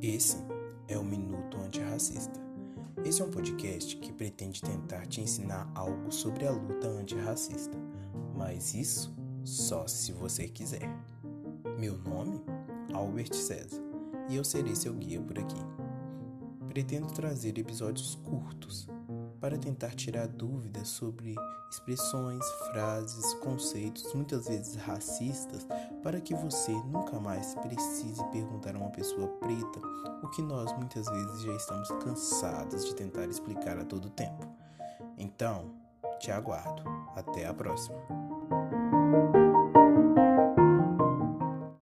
Esse é o Minuto Antirracista. Esse é um podcast que pretende tentar te ensinar algo sobre a luta antirracista, mas isso só se você quiser. Meu nome? Albert César, e eu serei seu guia por aqui. Pretendo trazer episódios curtos para tentar tirar dúvidas sobre expressões, frases, conceitos, muitas vezes racistas, para que você nunca mais precise perguntar a uma pessoa preta o que nós muitas vezes já estamos cansados de tentar explicar a todo tempo. Então, te aguardo. Até a próxima.